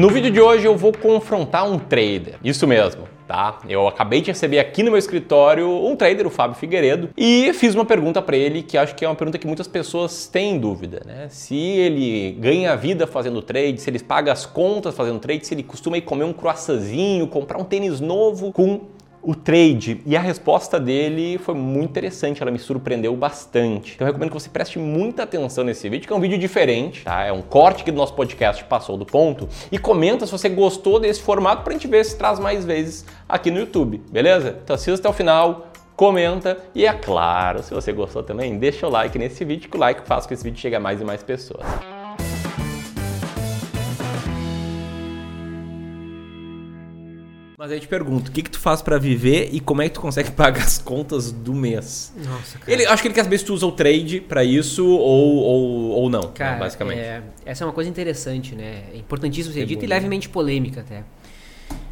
No vídeo de hoje eu vou confrontar um trader, isso mesmo. Tá? Eu acabei de receber aqui no meu escritório um trader, o Fábio Figueiredo, e fiz uma pergunta para ele que acho que é uma pergunta que muitas pessoas têm dúvida, né? Se ele ganha vida fazendo trade, se ele paga as contas fazendo trade, se ele costuma ir comer um croissantzinho, comprar um tênis novo com o trade e a resposta dele foi muito interessante, ela me surpreendeu bastante. Então eu recomendo que você preste muita atenção nesse vídeo, que é um vídeo diferente, tá? É um corte que do nosso podcast passou do ponto e comenta se você gostou desse formato pra gente ver se traz mais vezes aqui no YouTube, beleza? Então assista até o final, comenta e é claro, se você gostou também, deixa o like nesse vídeo, que o like faz com que esse vídeo chegue a mais e mais pessoas. Mas aí eu te pergunto, o que, que tu faz para viver e como é que tu consegue pagar as contas do mês? Nossa, cara. Ele, acho que ele quer saber se tu usa o trade para isso ou, ou, ou não, né, Cara, basicamente. é, essa é uma coisa interessante, né? É importantíssimo ser É dito e né? levemente polêmica até.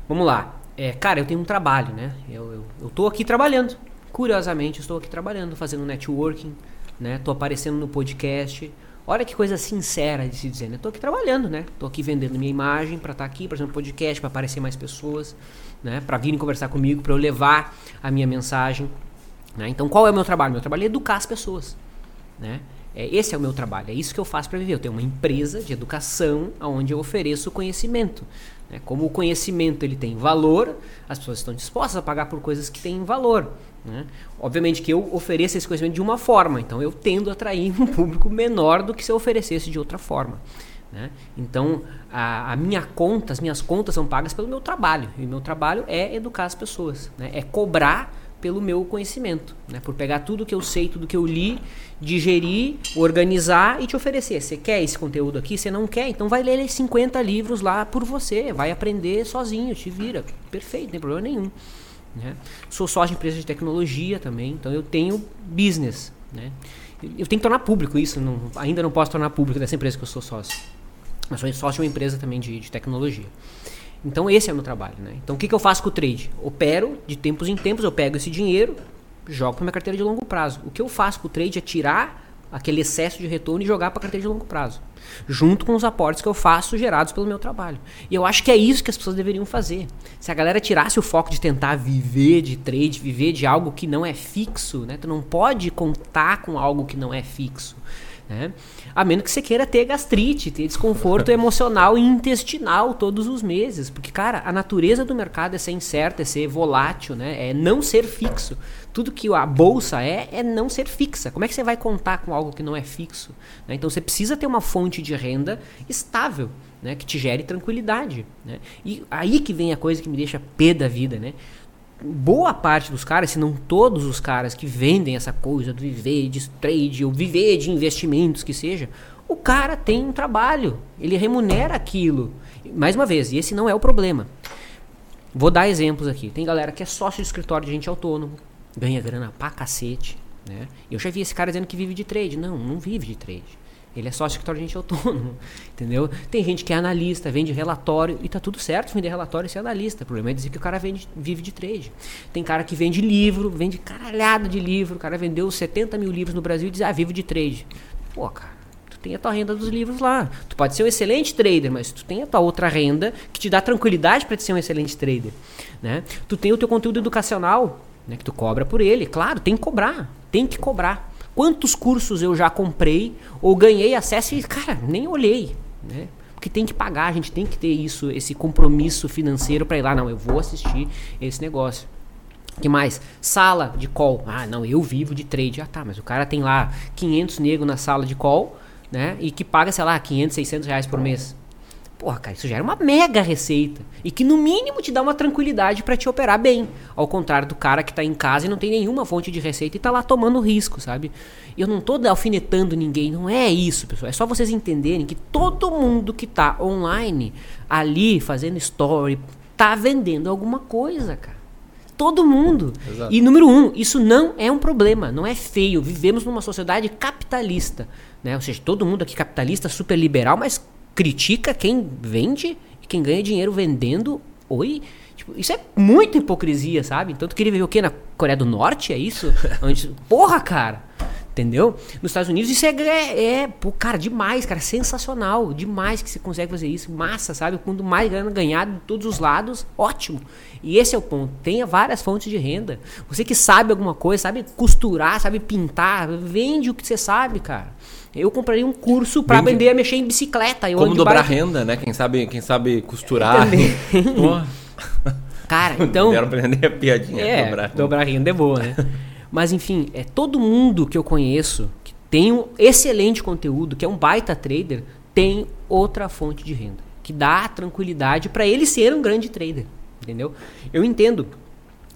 Vamos lá. É, cara, eu tenho um trabalho, né? Eu, eu, eu tô aqui trabalhando. Curiosamente, eu estou aqui trabalhando, fazendo networking, né? Tô aparecendo no podcast. Olha que coisa sincera de se dizer, né? Tô aqui trabalhando, né? Tô aqui vendendo minha imagem para estar aqui, por exemplo, podcast, para aparecer mais pessoas, né? Para virem conversar comigo, para eu levar a minha mensagem, né? Então, qual é o meu trabalho? Meu trabalho é educar as pessoas, né? É, esse é o meu trabalho, é isso que eu faço para viver. Eu tenho uma empresa de educação onde eu ofereço conhecimento. Né? Como o conhecimento ele tem valor, as pessoas estão dispostas a pagar por coisas que têm valor. Né? Obviamente que eu ofereço esse conhecimento de uma forma, então eu tendo a atrair um público menor do que se eu oferecesse de outra forma. Né? Então, a, a minha conta, as minhas contas são pagas pelo meu trabalho. E o meu trabalho é educar as pessoas, né? é cobrar pelo meu conhecimento, né? por pegar tudo que eu sei, tudo que eu li, digerir, organizar e te oferecer. Você quer esse conteúdo aqui? Você não quer? Então vai ler 50 livros lá por você, vai aprender sozinho, te vira. Perfeito, não tem problema nenhum. Né? Sou sócio de empresa de tecnologia também, então eu tenho business. Né? Eu tenho que tornar público isso, não- ainda não posso tornar público dessa empresa que eu sou sócio. Mas sou sócio de uma empresa também de, de tecnologia. Então esse é o meu trabalho. Né? Então o que, que eu faço com o trade? Opero de tempos em tempos, eu pego esse dinheiro, jogo para minha carteira de longo prazo. O que eu faço com o trade é tirar aquele excesso de retorno e jogar para a carteira de longo prazo, junto com os aportes que eu faço gerados pelo meu trabalho. E eu acho que é isso que as pessoas deveriam fazer. Se a galera tirasse o foco de tentar viver de trade, viver de algo que não é fixo, né? Tu não pode contar com algo que não é fixo. Né? A menos que você queira ter gastrite, ter desconforto emocional e intestinal todos os meses. Porque, cara, a natureza do mercado é ser incerta, é ser volátil, né? é não ser fixo. Tudo que a bolsa é, é não ser fixa. Como é que você vai contar com algo que não é fixo? né? Então você precisa ter uma fonte de renda estável. Né, que te gere tranquilidade. Né? E aí que vem a coisa que me deixa pé da vida, né? Boa parte dos caras, se não todos os caras que vendem essa coisa do viver de trade ou viver de investimentos que seja, o cara tem um trabalho, ele remunera aquilo. Mais uma vez, e esse não é o problema. Vou dar exemplos aqui. Tem galera que é sócio de escritório de gente autônomo, ganha grana pra cacete, né? Eu já vi esse cara dizendo que vive de trade. Não, não vive de trade. Ele é sócio de escritório de gente autônomo, entendeu? Tem gente que é analista, vende relatório e tá tudo certo vender relatório e ser analista. O problema é dizer que o cara vende, vive de trade. Tem cara que vende livro, vende caralhada de livro. O cara vendeu 70 mil livros no Brasil e diz, ah, vivo de trade. Pô, cara, tu tem a tua renda dos livros lá. Tu pode ser um excelente trader, mas tu tem a tua outra renda que te dá tranquilidade para ser um excelente trader, né? Tu tem o teu conteúdo educacional, né, que tu cobra por ele. Claro, tem que cobrar, tem que cobrar. Quantos cursos eu já comprei ou ganhei acesso e, cara, nem olhei, né? Porque tem que pagar, a gente tem que ter isso, esse compromisso financeiro para ir lá, não, eu vou assistir esse negócio. que mais? Sala de call. Ah, não, eu vivo de trade. Ah, tá, mas o cara tem lá 500 negros na sala de call, né? E que paga, sei lá, 500, 600 reais por mês. Porra, cara, isso gera uma mega receita. E que no mínimo te dá uma tranquilidade para te operar bem. Ao contrário do cara que tá em casa e não tem nenhuma fonte de receita e tá lá tomando risco, sabe? Eu não tô alfinetando ninguém, não é isso, pessoal. É só vocês entenderem que todo mundo que tá online, ali, fazendo story, tá vendendo alguma coisa, cara. Todo mundo. Exato. E número um, isso não é um problema, não é feio. Vivemos numa sociedade capitalista. Né? Ou seja, todo mundo aqui capitalista, super liberal, mas critica quem vende e quem ganha dinheiro vendendo. Oi? Tipo, isso é muita hipocrisia, sabe? Então tu queria viver o quê? Na Coreia do Norte? É isso? Onde, porra, cara! Entendeu? Nos Estados Unidos isso é, é, é pô, cara, demais, cara, sensacional, demais que você consegue fazer isso, massa, sabe? Quanto mais grana ganhar de todos os lados, ótimo. E esse é o ponto. Tenha várias fontes de renda. Você que sabe alguma coisa, sabe costurar, sabe pintar, vende o que você sabe, cara. Eu compraria um curso para aprender a mexer em bicicleta. Eu Como dobrar renda, né? Quem sabe, quem sabe costurar. Cara, então. Quero aprender a piadinha. É, dobrar, dobrar renda é boa, né? Mas enfim, é todo mundo que eu conheço que tem um excelente conteúdo, que é um baita trader, tem outra fonte de renda que dá tranquilidade para ele ser um grande trader, entendeu? Eu entendo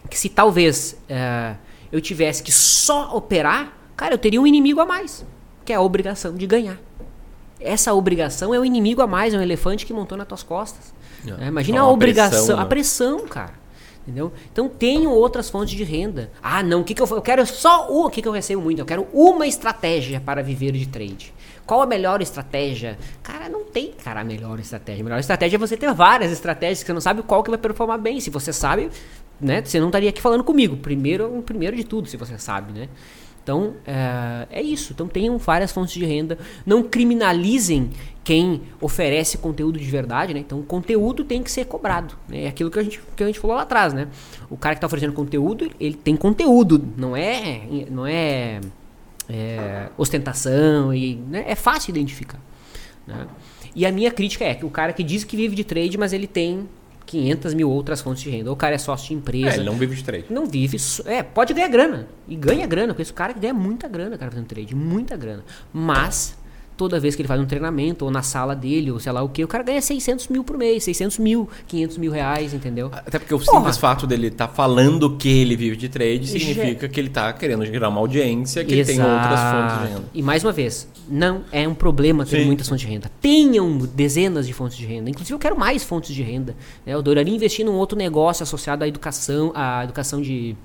que se talvez uh, eu tivesse que só operar, cara, eu teria um inimigo a mais, que é a obrigação de ganhar. Essa obrigação é um inimigo a mais, é um elefante que montou nas tuas costas. É, imagina a obrigação, pressão, né? a pressão, cara. Entendeu? Então tenho outras fontes de renda. Ah, não, o que, que eu, eu quero só o que, que eu recebo muito? Eu quero uma estratégia para viver de trade. Qual a melhor estratégia? Cara, não tem, cara, a melhor estratégia. A melhor estratégia é você ter várias estratégias que você não sabe qual que vai performar bem. Se você sabe, né, você não estaria aqui falando comigo. Primeiro, primeiro de tudo, se você sabe, né? Então, é, é, isso. Então, tenham várias fontes de renda. Não criminalizem quem oferece conteúdo de verdade, né? Então, o conteúdo tem que ser cobrado. Né? É aquilo que a, gente, que a gente falou lá atrás, né? O cara que está oferecendo conteúdo, ele tem conteúdo. Não é, não é, é ostentação. E, né? É fácil identificar. Né? E a minha crítica é que o cara que diz que vive de trade, mas ele tem 500 mil outras fontes de renda. Ou o cara é sócio de empresa. É, ele não vive de trade. Não vive. É, pode ganhar grana. E ganha grana. Com esse cara que ganha muita grana, cara, fazendo trade. Muita grana. Mas toda vez que ele faz um treinamento, ou na sala dele, ou sei lá o que, o cara ganha 600 mil por mês, 600 mil, 500 mil reais, entendeu? Até porque o Porra. simples fato dele estar tá falando que ele vive de trade significa que ele está querendo gerar uma audiência, que Exato. ele tem outras fontes de renda. E mais uma vez, não é um problema ter Sim. muitas fontes de renda. Tenham dezenas de fontes de renda. Inclusive, eu quero mais fontes de renda. Né? Eu adoraria investir num outro negócio associado à educação, à educação de,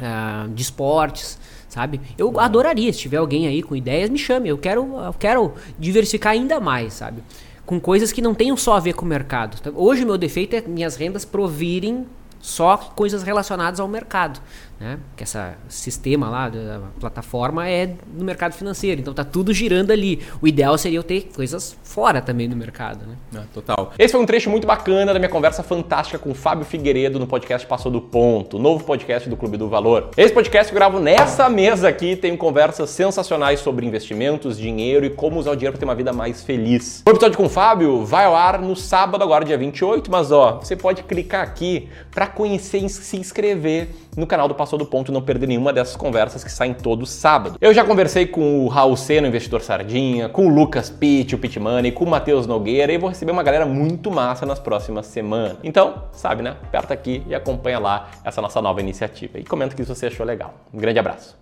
uh, de esportes sabe? Eu adoraria, se tiver alguém aí com ideias, me chame. Eu quero, eu quero diversificar ainda mais, sabe? Com coisas que não tenham só a ver com o mercado. Hoje meu defeito é minhas rendas provirem só coisas relacionadas ao mercado né? Que esse sistema lá da plataforma é no mercado financeiro, então tá tudo girando ali. O ideal seria eu ter coisas fora também do mercado, né? É, total. Esse foi um trecho muito bacana da minha conversa fantástica com o Fábio Figueiredo no podcast Passou do Ponto, novo podcast do Clube do Valor. Esse podcast eu gravo nessa mesa aqui, tem conversas sensacionais sobre investimentos, dinheiro e como usar o dinheiro para ter uma vida mais feliz. O episódio com o Fábio vai ao ar no sábado agora dia 28, mas ó, você pode clicar aqui para conhecer e se inscrever no canal do Passou do Ponto e não perder nenhuma dessas conversas que saem todo sábado. Eu já conversei com o Raul Seno, investidor Sardinha, com o Lucas Pitt, o Pit Money, com o Matheus Nogueira e vou receber uma galera muito massa nas próximas semanas. Então, sabe, né? Aperta aqui e acompanha lá essa nossa nova iniciativa. E comenta o que você achou legal. Um grande abraço.